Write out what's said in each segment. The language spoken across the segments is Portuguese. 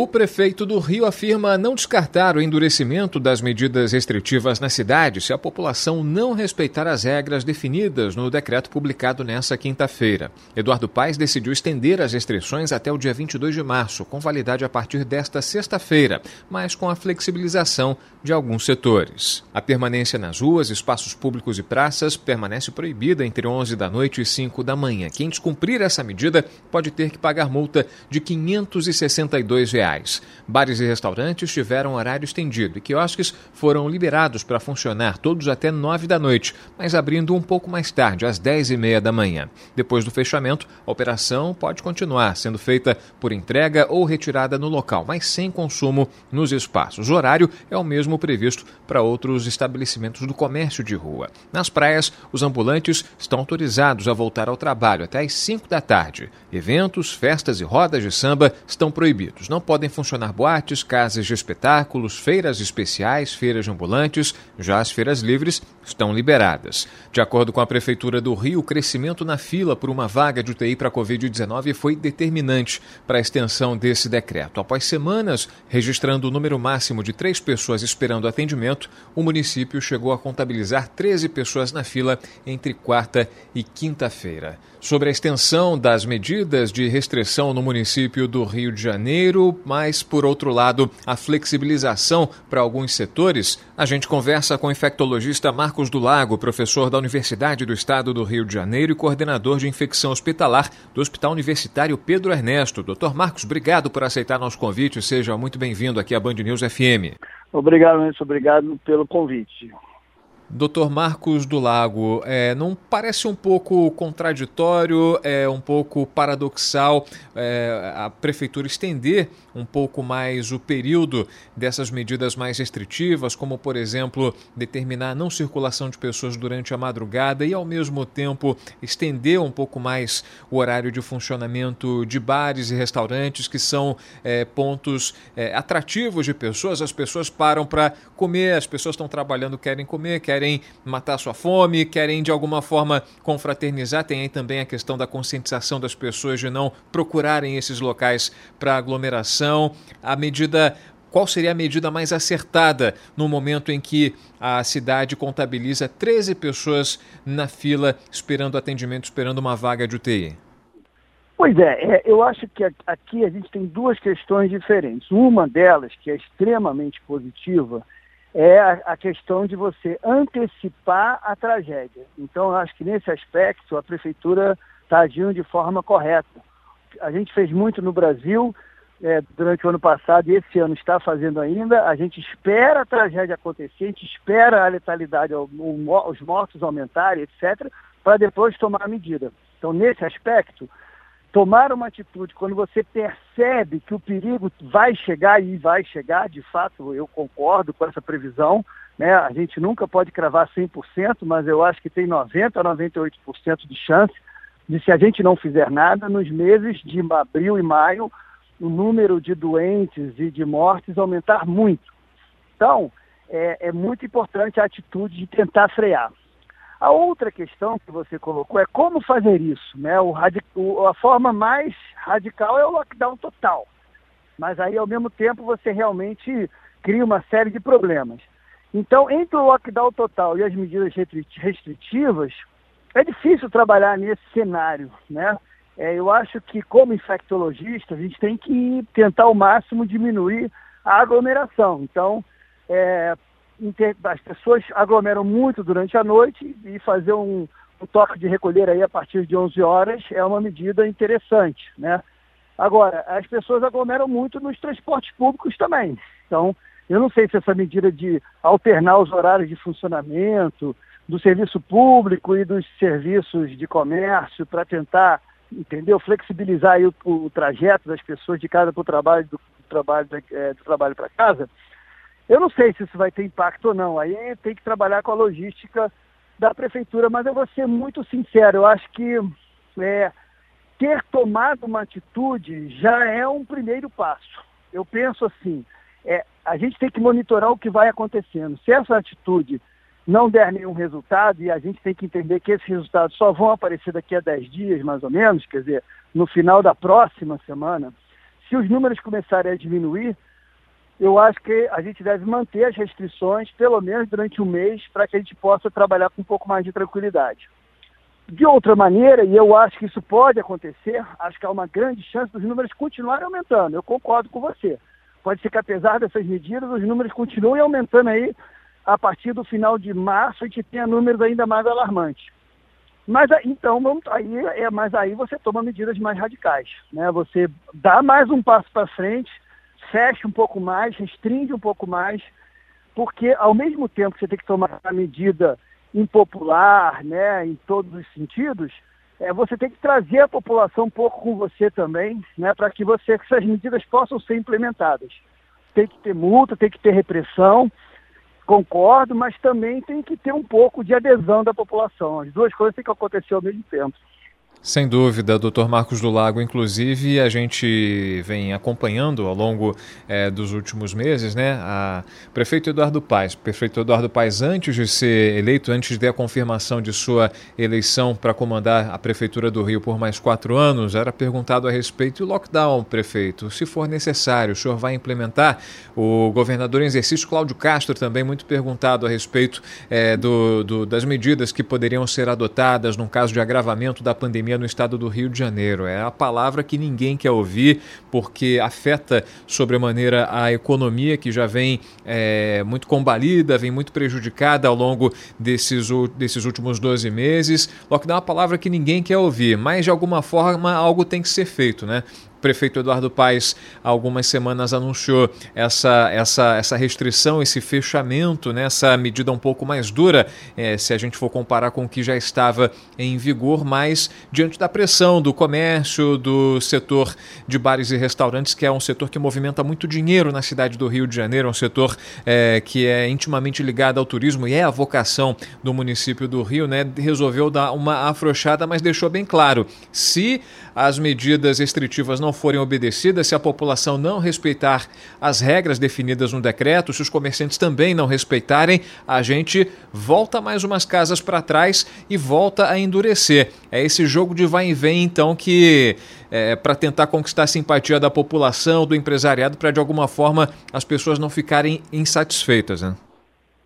O prefeito do Rio afirma não descartar o endurecimento das medidas restritivas na cidade se a população não respeitar as regras definidas no decreto publicado nesta quinta-feira. Eduardo Paes decidiu estender as restrições até o dia 22 de março, com validade a partir desta sexta-feira, mas com a flexibilização de alguns setores. A permanência nas ruas, espaços públicos e praças permanece proibida entre 11 da noite e 5 da manhã. Quem descumprir essa medida pode ter que pagar multa de 562 reais. Bares e restaurantes tiveram horário estendido e quiosques foram liberados para funcionar todos até 9 da noite, mas abrindo um pouco mais tarde, às 10 e meia da manhã. Depois do fechamento, a operação pode continuar sendo feita por entrega ou retirada no local, mas sem consumo nos espaços. O horário é o mesmo previsto para outros estabelecimentos do comércio de rua. Nas praias, os ambulantes estão autorizados a voltar ao trabalho até às 5 da tarde. Eventos, festas e rodas de samba estão proibidos. Não podem funcionar boates, casas de espetáculos, feiras especiais, feiras ambulantes, já as feiras livres estão liberadas. De acordo com a Prefeitura do Rio, o crescimento na fila por uma vaga de UTI para a Covid-19 foi determinante para a extensão desse decreto. Após semanas registrando o número máximo de três pessoas esperando atendimento, o município chegou a contabilizar 13 pessoas na fila entre quarta e quinta-feira. Sobre a extensão das medidas de restrição no município do Rio de Janeiro, mas, por outro lado, a flexibilização para alguns setores, a gente conversa com o infectologista Marcos do Lago, professor da Universidade do Estado do Rio de Janeiro e coordenador de infecção hospitalar do Hospital Universitário Pedro Ernesto. Doutor Marcos, obrigado por aceitar nosso convite. Seja muito bem-vindo aqui à Band News FM. Obrigado, Anderson. Obrigado pelo convite. Doutor Marcos do Lago, é, não parece um pouco contraditório, é um pouco paradoxal é, a prefeitura estender um pouco mais o período dessas medidas mais restritivas, como, por exemplo, determinar a não circulação de pessoas durante a madrugada e, ao mesmo tempo, estender um pouco mais o horário de funcionamento de bares e restaurantes, que são é, pontos é, atrativos de pessoas. As pessoas param para comer, as pessoas estão trabalhando, querem comer, querem matar sua fome, querem de alguma forma confraternizar. Tem aí também a questão da conscientização das pessoas de não procurarem esses locais para aglomeração a medida qual seria a medida mais acertada no momento em que a cidade contabiliza 13 pessoas na fila esperando atendimento, esperando uma vaga de UTI? Pois é, é, eu acho que aqui a gente tem duas questões diferentes. Uma delas, que é extremamente positiva, é a, a questão de você antecipar a tragédia. Então, eu acho que nesse aspecto a prefeitura está agindo de forma correta. A gente fez muito no Brasil, é, durante o ano passado e esse ano está fazendo ainda. A gente espera a tragédia acontecer, a gente espera a letalidade, os mortos aumentarem, etc., para depois tomar a medida. Então, nesse aspecto, tomar uma atitude quando você percebe que o perigo vai chegar e vai chegar, de fato, eu concordo com essa previsão, né? A gente nunca pode cravar 100%, mas eu acho que tem 90 a 98% de chance de se a gente não fizer nada nos meses de abril e maio o número de doentes e de mortes aumentar muito. Então, é, é muito importante a atitude de tentar frear. A outra questão que você colocou é como fazer isso. Né? O, o, a forma mais radical é o lockdown total. Mas aí, ao mesmo tempo, você realmente cria uma série de problemas. Então, entre o lockdown total e as medidas restritivas, é difícil trabalhar nesse cenário, né? É, eu acho que, como infectologista, a gente tem que tentar ao máximo diminuir a aglomeração. Então, é, as pessoas aglomeram muito durante a noite e fazer um, um, toque de recolher aí a partir de 11 horas é uma medida interessante, né? Agora, as pessoas aglomeram muito nos transportes públicos também. Então, eu não sei se essa medida de alternar os horários de funcionamento do serviço público e dos serviços de comércio para tentar entendeu? Flexibilizar o, o, trajeto das pessoas de casa para o trabalho, do, do trabalho, é, do trabalho para casa, Eu não sei se isso vai ter impacto ou não, aí tem que trabalhar com a logística da prefeitura, mas eu vou ser muito sincero, eu acho que é, ter tomado uma atitude já é um primeiro passo. Eu penso assim, é, a gente tem que monitorar o que vai acontecendo. Se essa atitude não der nenhum resultado, e a gente tem que entender que esses resultados só vão aparecer daqui a 10 dias, mais ou menos, quer dizer, no final da próxima semana, se os números começarem a diminuir, eu acho que a gente deve manter as restrições, pelo menos durante um mês, para que a gente possa trabalhar com um pouco mais de tranquilidade. De outra maneira, e eu acho que isso pode acontecer, acho que há uma grande chance dos números continuarem aumentando. Eu concordo com você. Pode ser que apesar dessas medidas, os números continuem aumentando aí a partir do final de março e que tenha números ainda mais alarmantes. Mas então, vamos, aí, é, mas aí você toma medidas mais radicais. Né? Você dá mais um passo para frente, fecha um pouco mais, restringe um pouco mais, porque ao mesmo tempo que você tem que tomar a medida impopular, né, em todos os sentidos, é, você tem que trazer a população um pouco com você também, né, para que você que essas medidas possam ser implementadas. Tem que ter multa, tem que ter repressão, concordo, mas também tem que ter um pouco de adesão da população. As duas coisas têm que acontecer ao mesmo tempo. Sem dúvida, doutor Marcos do Lago. Inclusive, a gente vem acompanhando ao longo é, dos últimos meses, né? A prefeito Eduardo Paes. Prefeito Eduardo Paes, antes de ser eleito, antes de a confirmação de sua eleição para comandar a Prefeitura do Rio por mais quatro anos, era perguntado a respeito do lockdown, prefeito. Se for necessário, o senhor vai implementar? O governador em exercício, Cláudio Castro, também muito perguntado a respeito é, do, do, das medidas que poderiam ser adotadas no caso de agravamento da pandemia pandemia no estado do Rio de Janeiro. É a palavra que ninguém quer ouvir, porque afeta sobremaneira a economia que já vem é, muito combalida, vem muito prejudicada ao longo desses, desses últimos 12 meses. Lockdown é uma palavra que ninguém quer ouvir, mas de alguma forma algo tem que ser feito, né? Prefeito Eduardo Paes, há algumas semanas, anunciou essa, essa, essa restrição, esse fechamento, né, essa medida um pouco mais dura, é, se a gente for comparar com o que já estava em vigor, mas diante da pressão do comércio, do setor de bares e restaurantes, que é um setor que movimenta muito dinheiro na cidade do Rio de Janeiro, é um setor é, que é intimamente ligado ao turismo e é a vocação do município do Rio, né, resolveu dar uma afrouxada, mas deixou bem claro: se as medidas restritivas não não forem obedecidas, se a população não respeitar as regras definidas no decreto, se os comerciantes também não respeitarem, a gente volta mais umas casas para trás e volta a endurecer. É esse jogo de vai e vem, então, que é, para tentar conquistar a simpatia da população, do empresariado, para de alguma forma as pessoas não ficarem insatisfeitas. Né?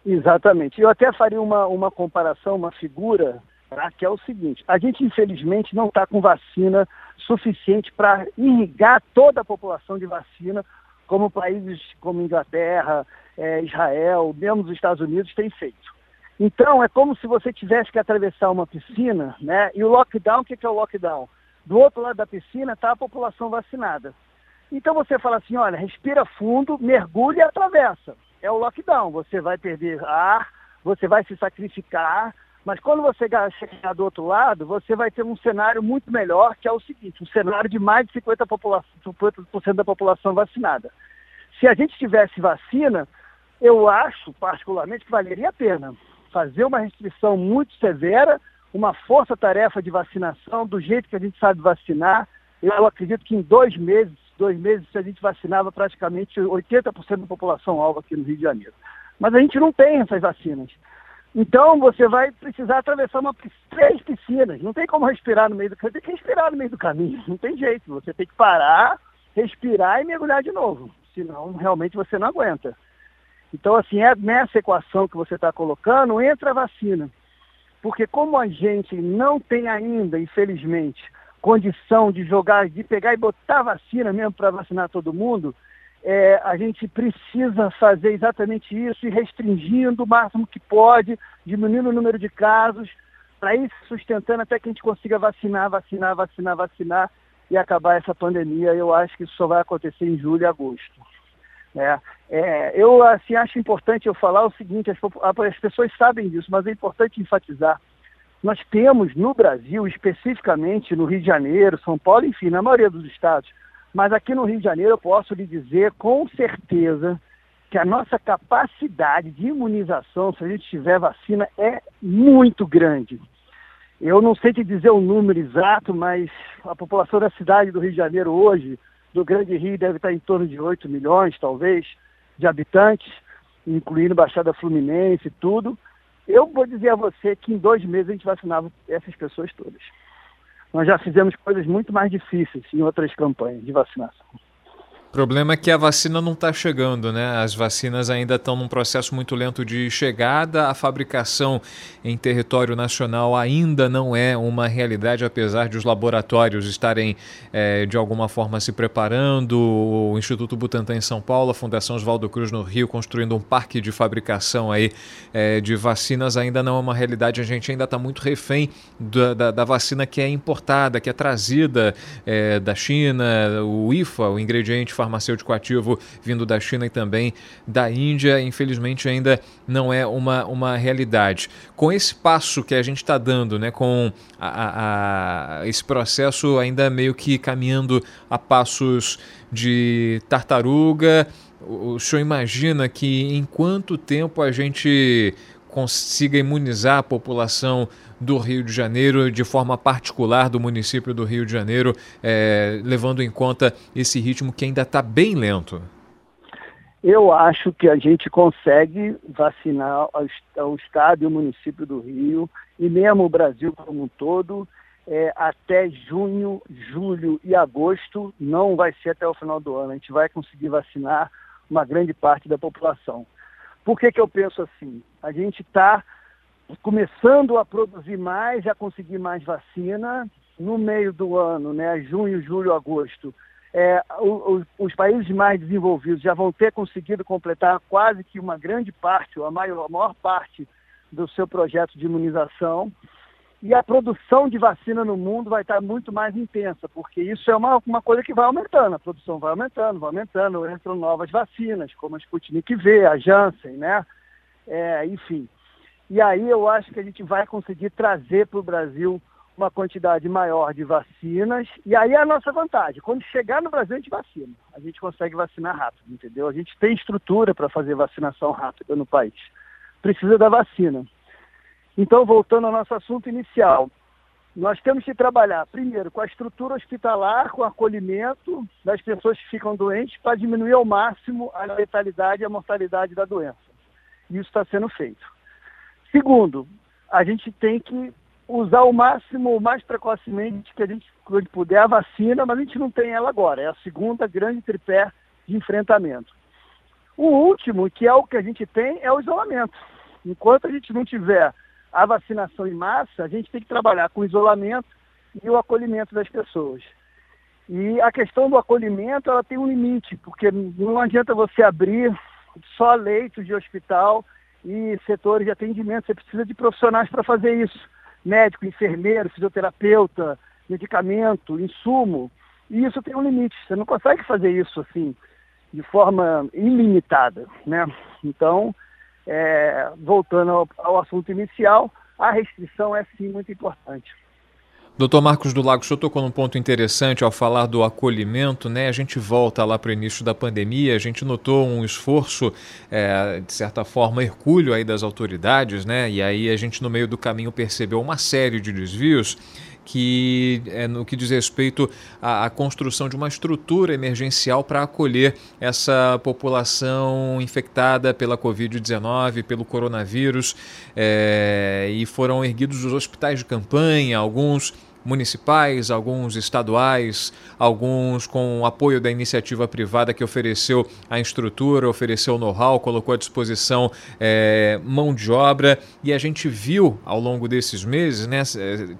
Exatamente. Eu até faria uma, uma comparação, uma figura, tá? que é o seguinte: a gente infelizmente não está com vacina suficiente para irrigar toda a população de vacina, como países como Inglaterra, é, Israel, mesmo os Estados Unidos têm feito. Então, é como se você tivesse que atravessar uma piscina, né? E o lockdown, o que é o lockdown? Do outro lado da piscina está a população vacinada. Então você fala assim, olha, respira fundo, mergulha e atravessa. É o lockdown. Você vai perder ar, você vai se sacrificar, mas quando você chegar do outro lado, você vai ter um cenário muito melhor, que é o seguinte, um cenário de mais de 50%, população, 50 da população vacinada. Se a gente tivesse vacina, eu acho, particularmente, que valeria a pena fazer uma restrição muito severa, uma força-tarefa de vacinação, do jeito que a gente sabe vacinar. Eu acredito que em dois meses, dois meses, a gente vacinava praticamente 80% da população alvo aqui no Rio de Janeiro. Mas a gente não tem essas vacinas. Então você vai precisar atravessar uma, três piscinas. Não tem como respirar no meio do caminho. Tem que respirar no meio do caminho. Não tem jeito. Você tem que parar, respirar e mergulhar de novo. Senão realmente você não aguenta. Então, assim, é nessa equação que você está colocando, entra a vacina. Porque como a gente não tem ainda, infelizmente, condição de jogar, de pegar e botar vacina mesmo para vacinar todo mundo, é, a gente precisa fazer exatamente isso e restringindo o máximo que pode, diminuindo o número de casos, para ir sustentando até que a gente consiga vacinar, vacinar, vacinar, vacinar e acabar essa pandemia. Eu acho que isso só vai acontecer em julho e agosto. É, é, eu assim, acho importante eu falar o seguinte, as, as pessoas sabem disso, mas é importante enfatizar. Nós temos no Brasil, especificamente no Rio de Janeiro, São Paulo, enfim, na maioria dos estados, mas aqui no Rio de Janeiro eu posso lhe dizer com certeza que a nossa capacidade de imunização, se a gente tiver vacina, é muito grande. Eu não sei te dizer o número exato, mas a população da cidade do Rio de Janeiro hoje, do Grande Rio, deve estar em torno de 8 milhões, talvez, de habitantes, incluindo Baixada Fluminense e tudo. Eu vou dizer a você que em dois meses a gente vacinava essas pessoas todas. Nós já fizemos coisas muito mais difíceis em outras campanhas de vacinação. O problema é que a vacina não está chegando, né? As vacinas ainda estão num processo muito lento de chegada. A fabricação em território nacional ainda não é uma realidade, apesar de os laboratórios estarem é, de alguma forma se preparando. O Instituto Butantan em São Paulo, a Fundação Oswaldo Cruz no Rio, construindo um parque de fabricação aí é, de vacinas, ainda não é uma realidade. A gente ainda está muito refém da, da, da, vacina que é importada, que é trazida é, da China, o IFA, o ingrediente farmacêutico ativo vindo da China e também da Índia, infelizmente ainda não é uma, uma realidade. Com esse passo que a gente está dando, né, com a, a, esse processo ainda meio que caminhando a passos de tartaruga, o senhor imagina que em quanto tempo a gente consiga imunizar a população do Rio de Janeiro, de forma particular do município do Rio de Janeiro, é, levando em conta esse ritmo que ainda está bem lento? Eu acho que a gente consegue vacinar o Estado e o município do Rio, e mesmo o Brasil como um todo, é, até junho, julho e agosto, não vai ser até o final do ano. A gente vai conseguir vacinar uma grande parte da população. Por que, que eu penso assim? A gente está começando a produzir mais, a conseguir mais vacina no meio do ano, né? junho, julho, agosto. É, os, países mais desenvolvidos já vão ter conseguido completar quase que uma grande parte, ou a maior, a maior parte do seu projeto de imunização. E a produção de vacina no mundo vai estar muito mais intensa, porque isso é uma, uma coisa que vai aumentando, a produção vai aumentando, vai aumentando, entram novas vacinas, como a Sputnik V, a Janssen, né? É, enfim. E aí eu acho que a gente vai conseguir trazer para o Brasil uma quantidade maior de vacinas. E aí é a nossa vantagem. Quando chegar no Brasil, a gente vacina. A gente consegue vacinar rápido, entendeu? A gente tem estrutura para fazer vacinação rápida no país. Precisa da vacina. Então, voltando ao nosso assunto inicial, nós temos que trabalhar, primeiro, com a estrutura hospitalar, com o acolhimento das pessoas que ficam doentes, para diminuir ao máximo a letalidade e a mortalidade da doença. Isso está sendo feito. Segundo, a gente tem que usar o máximo, o mais precocemente que a gente puder a vacina, mas a gente não tem ela agora. É a segunda grande tripé de enfrentamento. O último, que é o que a gente tem, é o isolamento. Enquanto a gente não tiver a vacinação em massa, a gente tem que trabalhar com o isolamento e o acolhimento das pessoas. E a questão do acolhimento, ela tem um limite, porque não adianta você abrir só leitos de hospital e setores de atendimento, você precisa de profissionais para fazer isso. Médico, enfermeiro, fisioterapeuta, medicamento, insumo. E isso tem um limite. Você não consegue fazer isso assim, de forma ilimitada, né? Então, é, voltando ao, ao assunto inicial, a restrição é sim muito importante. Doutor Marcos do Lago, o senhor tocou num ponto interessante ao falar do acolhimento, né? A gente volta lá para o início da pandemia, a gente notou um esforço, é, de certa forma, hercúleo aí das autoridades, né? E aí a gente no meio do caminho percebeu uma série de desvios que é no que diz respeito à, à construção de uma estrutura emergencial para acolher essa população infectada pela Covid-19, pelo coronavírus, é, e foram erguidos os hospitais de campanha, alguns municipais, alguns estaduais, alguns com apoio da iniciativa privada que ofereceu a estrutura, ofereceu know-how, colocou à disposição é, mão de obra e a gente viu ao longo desses meses, né,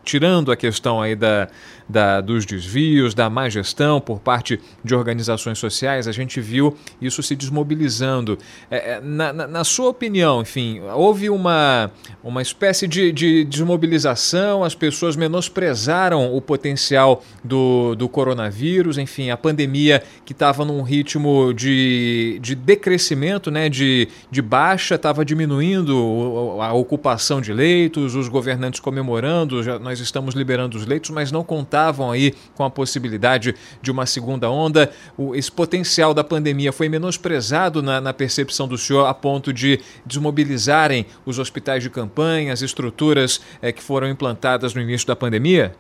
tirando a questão aí da, da, dos desvios, da má gestão por parte de organizações sociais, a gente viu isso se desmobilizando. É, na, na, na, sua opinião, enfim, houve uma, uma espécie de, de desmobilização, as pessoas menosprezaram menosprezaram o potencial do, do coronavírus, enfim, a pandemia que estava num ritmo de, de decrescimento, né, de, de baixa, estava diminuindo a ocupação de leitos, os governantes comemorando, já, nós estamos liberando os leitos, mas não contavam aí com a possibilidade de uma segunda onda. O, esse potencial da pandemia foi menosprezado na, na percepção do senhor a ponto de desmobilizarem os hospitais de campanha, as estruturas é, que foram implantadas no início da pandemia?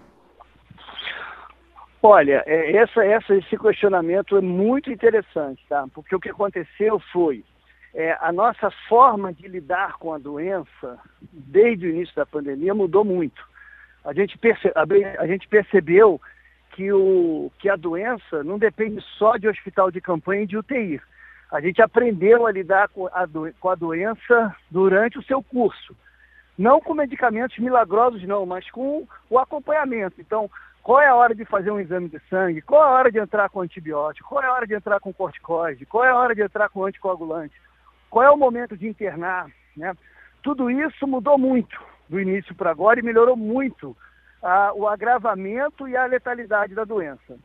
Olha, é, essa, essa, esse questionamento é muito interessante, tá? Porque o que aconteceu foi é, a nossa forma de lidar com a doença, desde o início da pandemia, mudou muito. A gente, a, a gente percebeu que, o, que a doença não depende só de hospital de campanha e de UTI. A gente aprendeu a lidar com a, do, com a doença durante o seu curso. Não com medicamentos milagrosos, não, mas com o acompanhamento. Então, qual é a hora de fazer um exame de sangue? Qual é a hora de entrar com antibiótico? Qual é a hora de entrar com corticoide? Qual é a hora de entrar com anticoagulante? Qual é o momento de internar? Né? Tudo isso mudou muito do início para agora e melhorou muito a, o agravamento e a letalidade da doença.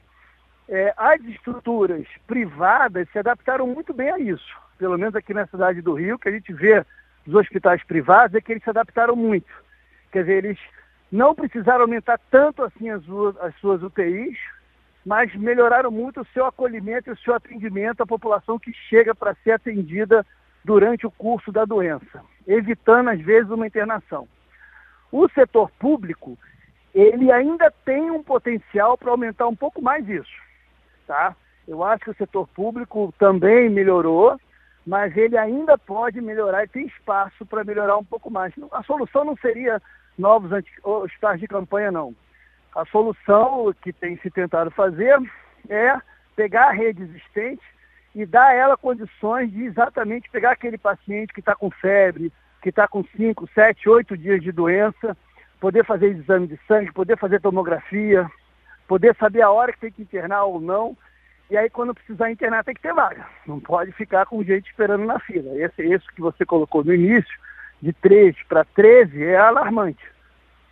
É, as estruturas privadas se adaptaram muito bem a isso, pelo menos aqui na cidade do Rio, que a gente vê dos hospitais privados é que eles se adaptaram muito. Quer dizer, eles não precisaram aumentar tanto assim as, as suas UTIs, mas melhoraram muito o seu acolhimento e o seu atendimento à população que chega para ser atendida durante o curso da doença, evitando às vezes uma internação. O setor público, ele ainda tem um potencial para aumentar um pouco mais isso, tá? Eu acho que o setor público também melhorou, mas ele ainda pode melhorar e tem espaço para melhorar um pouco mais. A solução não seria novos hospitais de campanha, não. A solução que tem se tentado fazer é pegar a rede existente e dar a ela condições de exatamente pegar aquele paciente que está com febre, que está com 5, 7, 8 dias de doença, poder fazer exame de sangue, poder fazer tomografia, poder saber a hora que tem que internar ou não. E aí, quando precisar internar, tem que ter vaga. Não pode ficar com gente esperando na fila. Esse, esse que você colocou no início, de 3 para 13, é alarmante.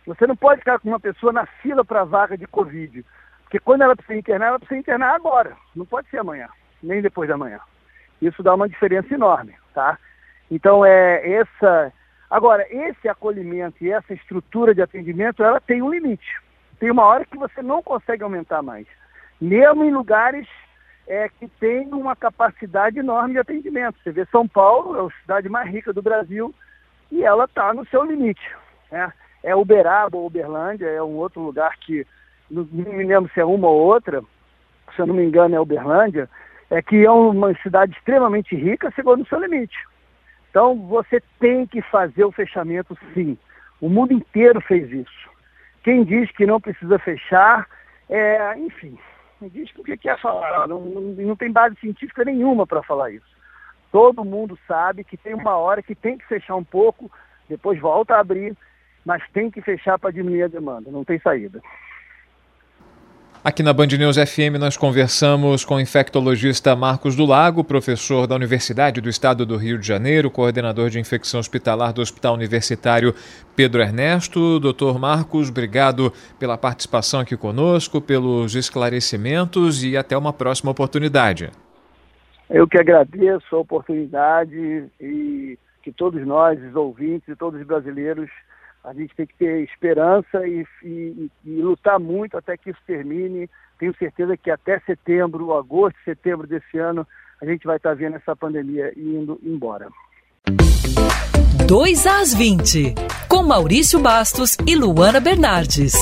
Você não pode ficar com uma pessoa na fila para vaga de Covid. Porque quando ela precisa internar, ela precisa internar agora. Não pode ser amanhã, nem depois da manhã. Isso dá uma diferença enorme, tá? Então, é essa Agora, esse acolhimento e essa estrutura de atendimento, ela tem um limite. Tem uma hora que você não consegue aumentar mais. Mesmo em lugares é, que tem uma capacidade enorme de atendimento. Você vê São Paulo, é a cidade mais rica do Brasil, e ela está no seu limite. Né? É Uberaba ou Uberlândia, é um outro lugar que, não me lembro se é uma ou outra, se eu não me engano é Uberlândia, é que é uma cidade extremamente rica, chegou no seu limite. Então você tem que fazer o fechamento sim. O mundo inteiro fez isso. Quem diz que não precisa fechar, é, enfim, diz que o que quer falar. Não, não, não tem base científica nenhuma para falar isso. Todo mundo sabe que tem uma hora que tem que fechar um pouco, depois volta a abrir, mas tem que fechar para diminuir a demanda, não tem saída. Aqui na Band News FM nós conversamos com o infectologista Marcos do Lago, professor da Universidade do Estado do Rio de Janeiro, coordenador de infecção hospitalar do Hospital Universitário Pedro Ernesto. Doutor Marcos, obrigado pela participação aqui conosco, pelos esclarecimentos e até uma próxima oportunidade. Eu que agradeço a oportunidade e que todos nós, os ouvintes e todos os brasileiros, a gente tem que ter esperança e, e, e, lutar muito até que isso termine. Tenho certeza que até setembro, agosto, setembro desse ano, a gente vai estar vendo essa pandemia indo embora. 2 às 20, com Maurício Bastos e Luana Bernardes.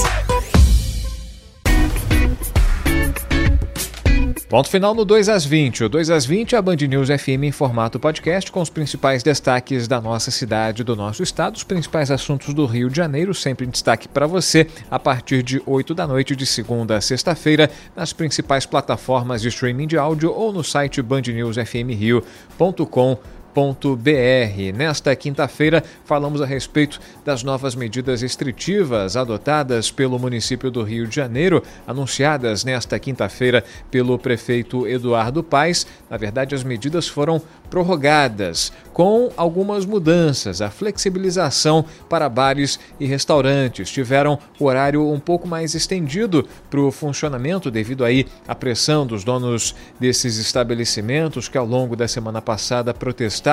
Ponto final no 2 às 20. O 2 às 20 é a Band News FM em formato podcast com os principais destaques da nossa cidade, do nosso estado, os principais assuntos do Rio de Janeiro, sempre em destaque para você, a partir de 8 da noite de segunda a sexta-feira, nas principais plataformas de streaming de áudio ou no site bandnewsfmrio.com.br. Nesta quinta-feira, falamos a respeito das novas medidas restritivas adotadas pelo município do Rio de Janeiro, anunciadas nesta quinta-feira pelo prefeito Eduardo Paes. Na verdade, as medidas foram prorrogadas, com algumas mudanças. A flexibilização para bares e restaurantes tiveram horário um pouco mais estendido para o funcionamento, devido aí à pressão dos donos desses estabelecimentos que, ao longo da semana passada, protestaram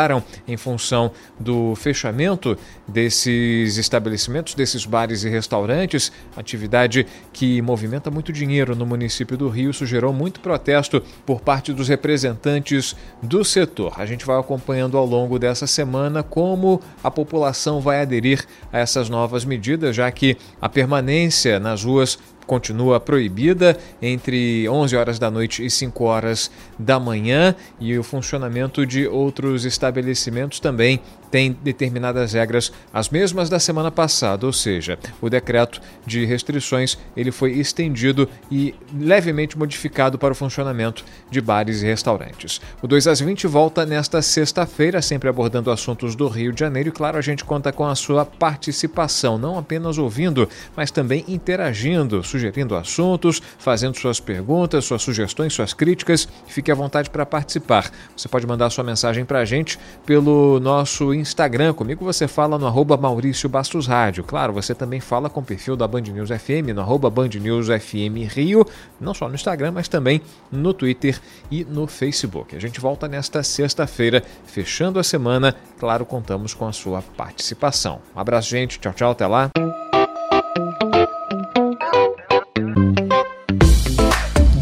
em função do fechamento desses estabelecimentos, desses bares e restaurantes, atividade que movimenta muito dinheiro no município do Rio. Isso gerou muito protesto por parte dos representantes do setor. A gente vai acompanhando ao longo dessa semana como a população vai aderir a essas novas medidas, já que a permanência nas ruas continua proibida entre 11 horas da noite e 5 horas da manhã e o funcionamento de outros estabelecimentos também tem determinadas regras, as mesmas da semana passada, ou seja, o decreto de restrições ele foi estendido e levemente modificado para o funcionamento de bares e restaurantes. O 2 às 20 volta nesta sexta-feira, sempre abordando assuntos do Rio de Janeiro e, claro, a gente conta com a sua participação, não apenas ouvindo, mas também interagindo, sugerindo assuntos, fazendo suas perguntas, suas sugestões, suas críticas. Fique à vontade para participar. Você pode mandar sua mensagem para a gente pelo nosso Instagram. Comigo você fala no arroba Maurício Bastos Rádio. Claro, você também fala com o perfil da Band News FM, no arroba Band News FM Rio, não só no Instagram, mas também no Twitter e no Facebook. A gente volta nesta sexta-feira, fechando a semana. Claro, contamos com a sua participação. Um abraço, gente. Tchau, tchau. Até lá.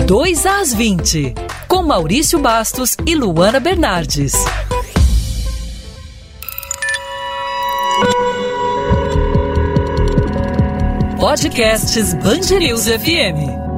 Dois às 20, com Maurício Bastos e Luana Bernardes. Podcasts Bangerils FM.